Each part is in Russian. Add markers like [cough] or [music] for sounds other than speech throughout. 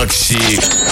Макси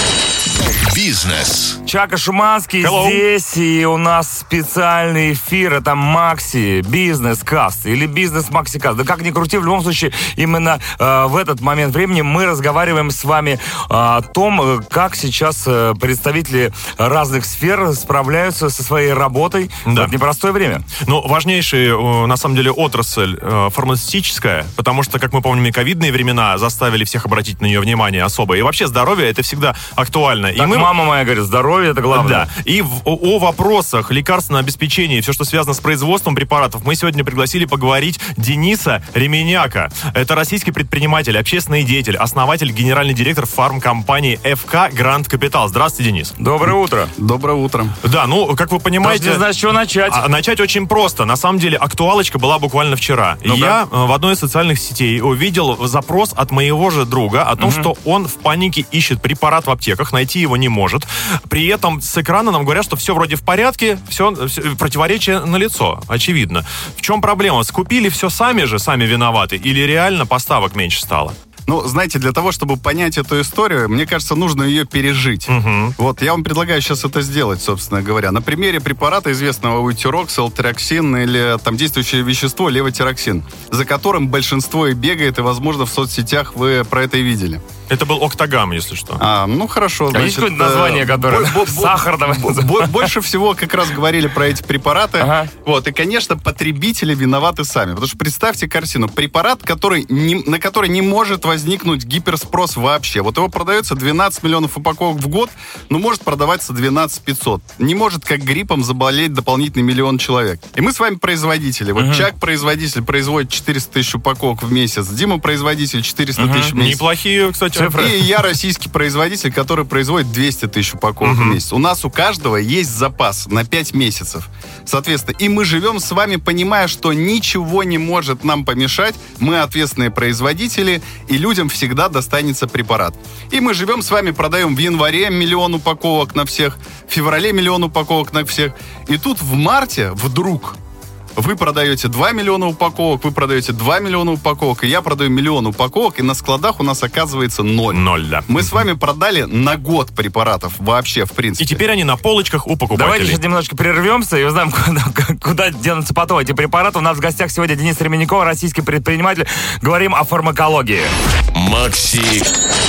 Бизнес. Чака Шуманский Hello. здесь, и у нас специальный эфир. Это Макси Бизнес Каст или Бизнес Макси Каст. Да как ни крути, в любом случае, именно э, в этот момент времени мы разговариваем с вами э, о том, э, как сейчас э, представители разных сфер справляются со своей работой Да. в это непростое время. Ну, важнейшая, э, на самом деле, отрасль э, фармацевтическая, потому что, как мы помним, и ковидные времена заставили всех обратить на нее внимание особо. И вообще здоровье это всегда актуально. И Так мы... мама моя говорит, здоровье это главное. Да. И в- о, о вопросах лекарственного обеспечения и все, что связано с производством препаратов, мы сегодня пригласили поговорить Дениса Ременяка. Это российский предприниматель, общественный деятель, основатель, генеральный директор фармкомпании ФК Гранд Капитал. Здравствуйте, Денис. Доброе утро. Доброе утро. Да, ну, как вы Даже понимаете... не знаю, с чего начать. А, начать очень просто. На самом деле, актуалочка была буквально вчера. Ну-ка. Я э, в одной из социальных сетей увидел запрос от моего же друга о том, что он в панике ищет препарат в аптеках, найти его не может. При этом с экрана нам говорят, что все вроде в порядке, все, противоречие на лицо, очевидно. В чем проблема? Скупили все сами же, сами виноваты, или реально поставок меньше стало? Ну, знаете, для того, чтобы понять эту историю, мне кажется, нужно ее пережить. Вот, я вам предлагаю сейчас это сделать, собственно говоря. На примере препарата, известного уйтерокс, элтероксин или там действующее вещество левотироксин, за которым большинство и бегает, и, возможно, в соцсетях вы про это и видели. Это был октагам, если что. А, ну хорошо. А есть какое-нибудь название, э, которое бо- бо- сахар, давай бо- Больше всего как раз говорили про эти препараты. Ага. Вот, и, конечно, потребители виноваты сами. Потому что представьте картину. Препарат, который не- на который не может возникнуть гиперспрос вообще. Вот его продается 12 миллионов упаковок в год, но может продаваться 12 500. Не может, как гриппом, заболеть дополнительный миллион человек. И мы с вами производители. Вот Чак, производитель, производит 400 тысяч упаковок в месяц. Дима, производитель, 400 тысяч в месяц. Неплохие, кстати, цифры. И я российский производитель, который производит 200 тысяч упаковок в месяц. У нас у каждого есть запас на 5 месяцев. Соответственно, и мы живем с вами, понимая, что ничего не может нам помешать. Мы ответственные производители, и людям всегда достанется препарат. И мы живем с вами, продаем в январе миллион упаковок на всех, в феврале миллион упаковок на всех. И тут в марте вдруг вы продаете 2 миллиона упаковок, вы продаете 2 миллиона упаковок, и я продаю миллион упаковок, и на складах у нас оказывается ноль. Ноль, да. Мы с вами продали на год препаратов вообще, в принципе. И теперь они на полочках у покупателей. Давайте сейчас немножечко прервемся и узнаем, [laughs] куда, куда денутся потом эти препараты. У нас в гостях сегодня Денис Ременников, российский предприниматель. Говорим о фармакологии. Макси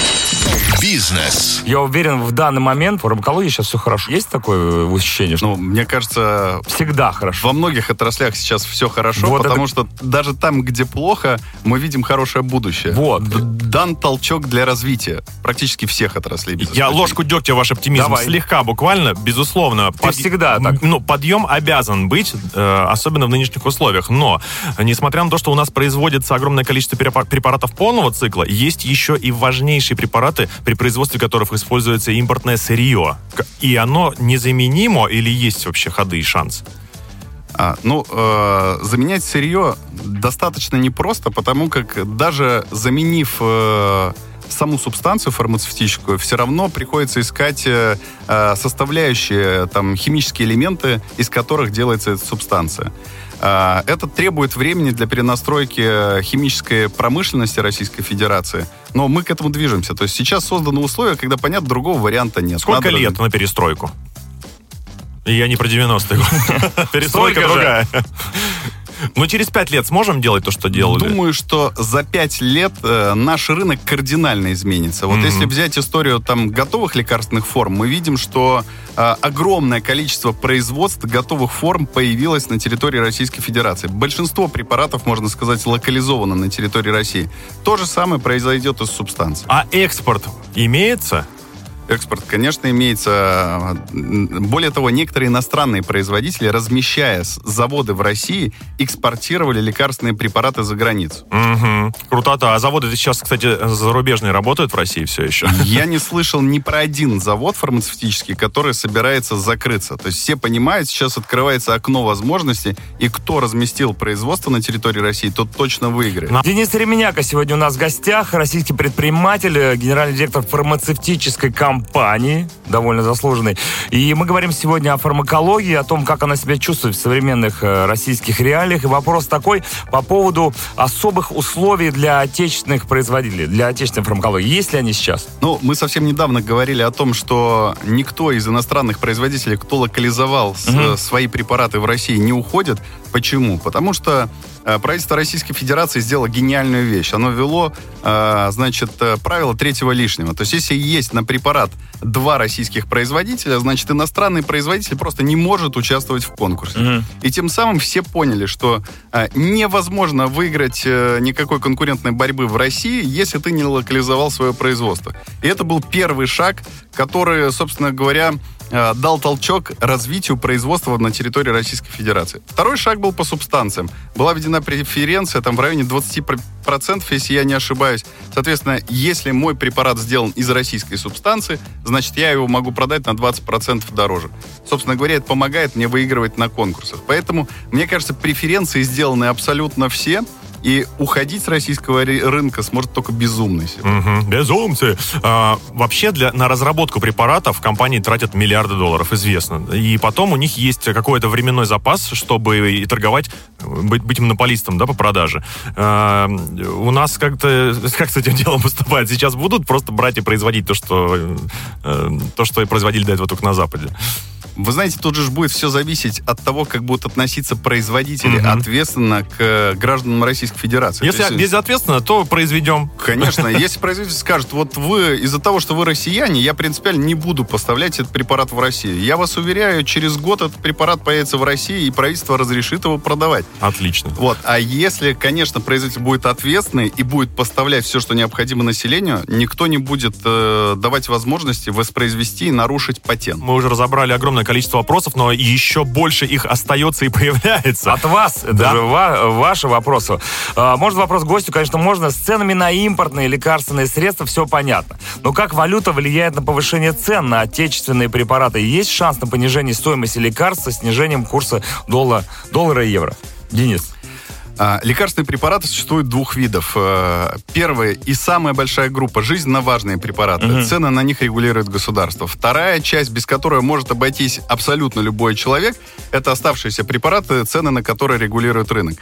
Бизнес. Я уверен, в данный момент в фармакологии сейчас все хорошо. Есть такое ощущение, что Ну, мне кажется, всегда хорошо? во многих отраслях сейчас все хорошо, Вот потому это- что даже там, где плохо, мы видим хорошее будущее. Вот. Д- Дан толчок для развития практически всех отраслей. без Я ложку дегтя ваш оптимизм Давай. слегка, буквально, безусловно. Ты всегда так. Ну, подъем обязан быть, э, особенно в нынешних условиях. Но, несмотря на то, что у нас производится огромное количество препа- препаратов полного цикла, есть еще и важнейшие препараты, при производстве которых используется импортное сырье. И оно незаменимо или есть вообще ходы и шанс? А, ну, э, заменять сырье достаточно непросто, потому как даже заменив э, саму субстанцию фармацевтическую, все равно приходится искать э, э, составляющие, там, химические элементы, из которых делается эта субстанция. А, Это требует времени для перенастройки э, химической промышленности Российской Федерации. Но мы к этому движемся. То есть сейчас созданы условия, когда, понятно, другого варианта нет. Сколько Надо- лет на перестройку? Я не про 90-е годы. [laughs] Перестройка другая. Ну, через пять лет сможем делать то, что делали? Думаю, что за пять лет э, наш рынок кардинально изменится. Вот Мгм. если взять историю там готовых лекарственных форм, мы видим, что э, огромное количество производств готовых форм появилось на территории Российской Федерации. Большинство препаратов, можно сказать, локализовано на территории России. То же самое произойдет и с субстанцией. А экспорт имеется? Экспорт, конечно, имеется. М, Более того, некоторые иностранные производители, размещая заводы в России, экспортировали лекарственные препараты за границу. Угу. Крутота. А заводы сейчас, кстати, зарубежные работают в России все еще? [laughs] Я не слышал ни про один завод фармацевтический, который собирается закрыться. То есть все понимают, сейчас открывается окно возможностей, и кто разместил производство на территории России, тот точно выиграет. Денис Ременяка сегодня у нас в гостях, российский предприниматель, э, генеральный директор фармацевтической компании компании, довольно заслуженной. И мы говорим сегодня о фармакологии, о том, как она себя чувствует в современных э, российских реалиях. И вопрос такой по поводу особых условий для отечественных производителей, для отечественной фармакологии. Есть ли они сейчас? Ну, мы совсем недавно говорили о том, что никто из иностранных производителей, кто локализовал угу. свои препараты в России, не уходит. Почему? Потому что правительство Российской Федерации сделало гениальную вещь. Оно ввело, э, значит, э, правило третьего лишнего. То есть, если есть на препарат два российских производителя, значит, иностранный производитель просто не может участвовать в конкурсе. Угу. И тем самым все поняли, что невозможно выиграть никакой конкурентной борьбы в России, если ты не локализовал свое производство. И это был первый шаг, который, собственно говоря, Э, дал толчок развитию производства на территории Российской Федерации. Второй шаг был по субстанциям. Была введена преференция там в районе 20%, если я не ошибаюсь. Соответственно, если мой препарат сделан из российской субстанции, значит, я его могу продать на 20% дороже. Собственно говоря, это помогает мне выигрывать на конкурсах. Поэтому, мне кажется, преференции сделаны абсолютно все. И уходить с российского рынка сможет только безумный. Угу, безумцы. А, вообще для, на разработку препаратов компании тратят миллиарды долларов, известно. И потом у них есть какой-то временной запас, чтобы и торговать, быть, быть монополистом да, по продаже. А, у нас как-то [laughs] как с этим делом поступать? Сейчас будут просто брать и производить то, что, э, то, что производили до этого только на Западе. Вы знаете, тут же будет все зависеть от того, как будут относиться производители угу. ответственно к э, гражданам Российской Федерации. Если есть, безответственно, то произведем. Конечно. [laughs] Если производитель скажет, вот вы из-за того, что вы россияне, я принципиально не буду поставлять этот препарат в Россию. Я вас уверяю, через год этот препарат появится в России, и правительство разрешит его продавать. Отлично. Вот. А если, конечно, производитель будет ответственный и будет поставлять все, что необходимо населению, никто не будет э, давать возможности воспроизвести и нарушить патент. Мы уже разобрали огромное количество вопросов, но еще больше их остается и появляется. От вас, да? же ва- ваши вопросы. А, может, вопрос гостю, конечно, можно. С ценами на импортные лекарственные средства все понятно. Но как валюта влияет на повышение цен на отечественные препараты? Есть шанс на понижение стоимости лекарств со снижением курса доллара, доллара и евро? Денис. А, лекарственные препараты существуют двух видов. Э, первая и самая большая группа – жизненно важные препараты. Угу. Цены на них регулирует государство. Вторая часть, без которой может обойтись абсолютно любой человек, это оставшиеся препараты, цены на которые регулирует рынок.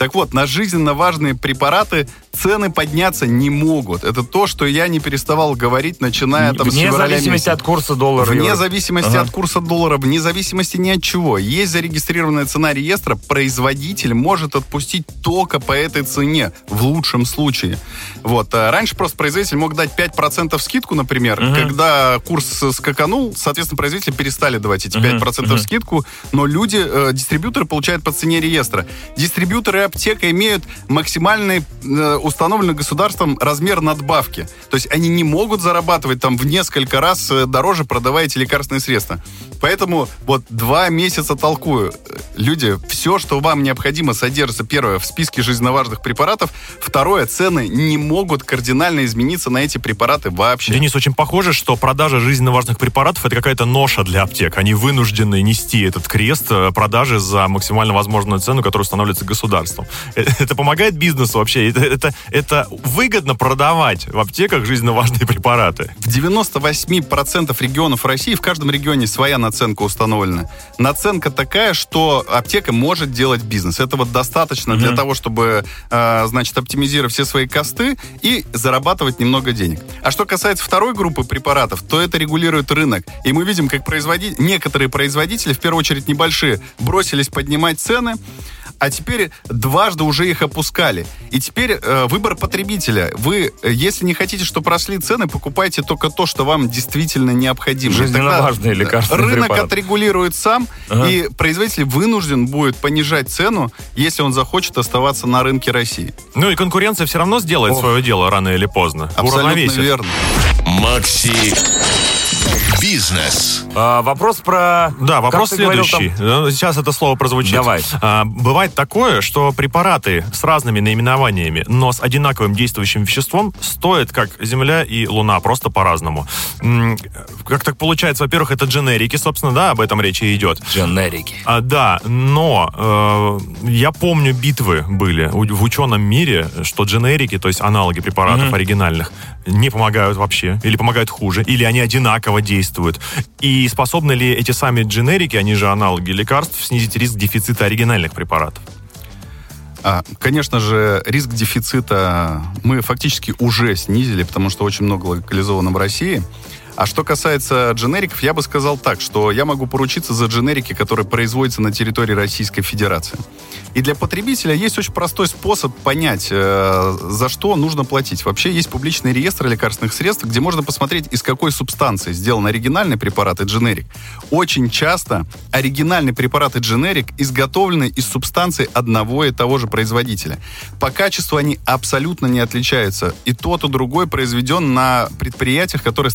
Так вот, на жизненно важные препараты цены подняться не могут. Это то, что я не переставал говорить, начиная там вне с февраля зависимости месяца. от курса доллара. Вне зависимости ага. от курса доллара, вне зависимости ни от чего. Есть зарегистрированная цена реестра, производитель может отпустить только по этой цене, в лучшем случае. Вот. А раньше просто производитель мог дать 5% скидку, например, угу. когда курс скаканул, соответственно, производители перестали давать эти 5% угу. скидку, но люди, э, дистрибьюторы получают по цене реестра. Дистрибьюторы аптека имеют максимальный э, установленный государством размер надбавки. То есть они не могут зарабатывать там в несколько раз э, дороже, продавая эти лекарственные средства. Поэтому вот два месяца толкую. Люди, все, что вам необходимо, содержится, первое, в списке жизненно важных препаратов. Второе, цены не могут кардинально измениться на эти препараты вообще. Денис, очень похоже, что продажа жизненно важных препаратов это какая-то ноша для аптек. Они вынуждены нести этот крест э, продажи за максимально возможную цену, которая устанавливается государством. Э, [laughs] это помогает бизнесу вообще? Это, это, это выгодно продавать в аптеках жизненно важные препараты? В 98% регионов России, в каждом регионе своя наценка установлена. Наценка такая, что аптека может делать бизнес. Этого достаточно mm-hmm. Для того, чтобы, э, значит, оптимизировать все свои косты и зарабатывать немного денег. А что касается второй группы препаратов, то это регулирует рынок. И мы видим, как производители, некоторые производители, в первую очередь небольшие, бросились поднимать цены, а теперь дважды уже их опускали. И теперь э, выбор потребителя. Вы, э, если не хотите, чтобы росли цены, покупайте только то, что вам действительно необходимо. Жизненно важные лекарства. Рынок препарат. отрегулирует сам, ага. и производитель вынужден будет понижать цену, если он захочет оставаться на рынке России. Ну и конкуренция все равно сделает Ох. свое дело рано или поздно. Абсолютно верно. Макси Бизнес. А, вопрос про... Да, вопрос следующий. Говорил, там... Сейчас это слово прозвучит. Давай. А, бывает такое, что препараты с разными наименованиями, но с одинаковым действующим веществом стоят как Земля и Луна, просто по-разному. Как так получается? Во-первых, это дженерики, собственно, да, об этом речи идет. Дженерики. А, да, но э, я помню битвы были в ученом мире, что дженерики, то есть аналоги препаратов mm-hmm. оригинальных, не помогают вообще, или помогают хуже, или они одинаково действуют. И способны ли эти сами дженерики, они же аналоги лекарств, снизить риск дефицита оригинальных препаратов? А, конечно же, риск дефицита мы фактически уже снизили, потому что очень много локализовано в России. А что касается дженериков, я бы сказал так, что я могу поручиться за дженерики, которые производятся на территории Российской Федерации. И для потребителя есть очень простой способ понять, э, за что нужно платить. Вообще есть публичный реестр лекарственных средств, где можно посмотреть, из какой субстанции сделан оригинальный препарат и дженерик. Очень часто оригинальный препарат и дженерик изготовлены из субстанции одного и того же производителя. По качеству они абсолютно не отличаются. И тот, и другой произведен на предприятиях, которые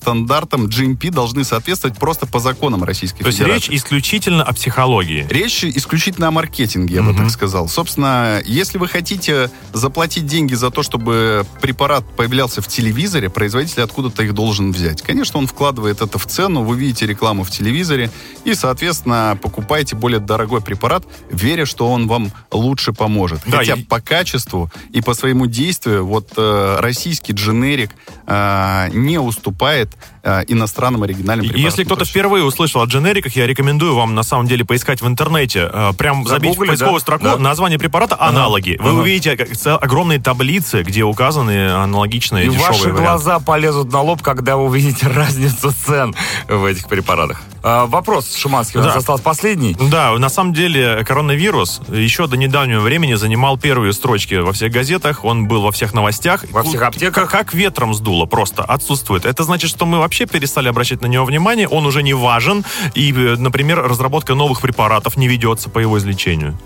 стандартам GMP должны соответствовать просто по законам Российской То есть Федерации. речь исключительно о психологии. Речь исключительно о маркетинге, я бы так сказал. Собственно, если вы хотите заплатить деньги за то, чтобы препарат появлялся в телевизоре, производитель откуда-то их должен взять. Конечно, он вкладывает это в цену, вы видите рекламу в телевизоре и, соответственно, покупаете более дорогой препарат, веря, что он вам лучше поможет. Да, Хотя и- по качеству и по своему действию вот э, российский дженерик э, не уступает э, иностранным оригинальным препаратам. Если кто-то впервые услышал о дженериках, я рекомендую вам на самом деле поискать в интернете, э, прям забить в Загуглить, поисковую да? строку Да. название препарата, аналоги. Вы Ага. увидите как- огромные таблицы, где указаны аналогичные И дешевые ваши варианты. глаза полезут на лоб, когда вы увидите [laughs] разницу цен в этих препаратах. А, вопрос, Шуманский, у нас Да. остался последний. Да, на самом деле коронавирус еще до недавнего времени занимал первые строчки во всех газетах, он был во всех новостях. Во всех аптеках. Как, как ветром сдуло, просто отсутствует. Это значит, что мы вообще перестали обращать на него внимание, он уже не важен, и, э, например, разработка новых препаратов не ведется по его излечению.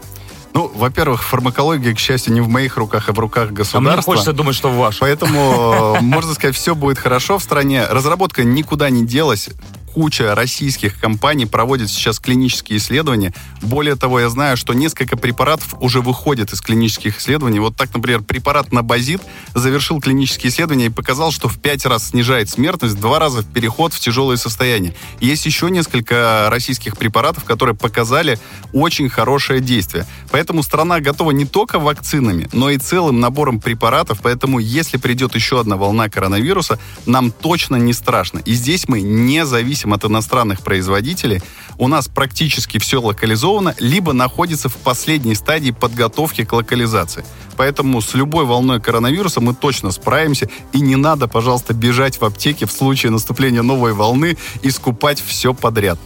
Ну, во-первых, фармакология, к счастью, не в моих руках, а в руках А мне государства. хочется думать, что ваш. Поэтому, э, можно сказать, все будет хорошо в стране. Разработка никуда не делась. Куча российских компаний проводит сейчас клинические исследования. Более того, я знаю, что несколько препаратов уже выходят из клинических исследований. Вот так, например, препарат Набазит завершил клинические исследования и показал, что в пять раз снижает смертность, два раза в переход в тяжелое состояние. Есть еще несколько российских препаратов, которые показали очень хорошее действие. Поэтому страна готова не только вакцинами, но и целым набором препаратов. Поэтому, если придет еще одна волна коронавируса, нам точно не страшно. И здесь мы не зависим от иностранных производителей. У нас практически все локализовано, либо находится в последней стадии подготовки к локализации. Поэтому с любой волной коронавируса мы точно справимся. И не надо, пожалуйста, бежать в аптеке в случае наступления новой волны и скупать все подряд.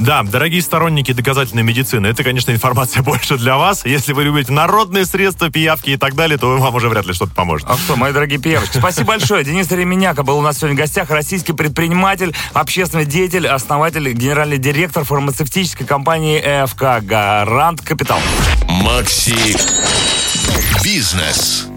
Да, дорогие сторонники доказательной медицины, это, конечно, информация [laughs] больше для вас. Если вы любите народные средства, пиявки и так далее, то вам уже вряд ли что-то поможет. А что, мои дорогие певочки, спасибо большое. Денис Ременяка был у нас сегодня в гостях. Российский предприниматель, общественный деятель, основатель, генеральный директор фармацевтической компании ФК «Гарант Капитал». Макси Бизнес.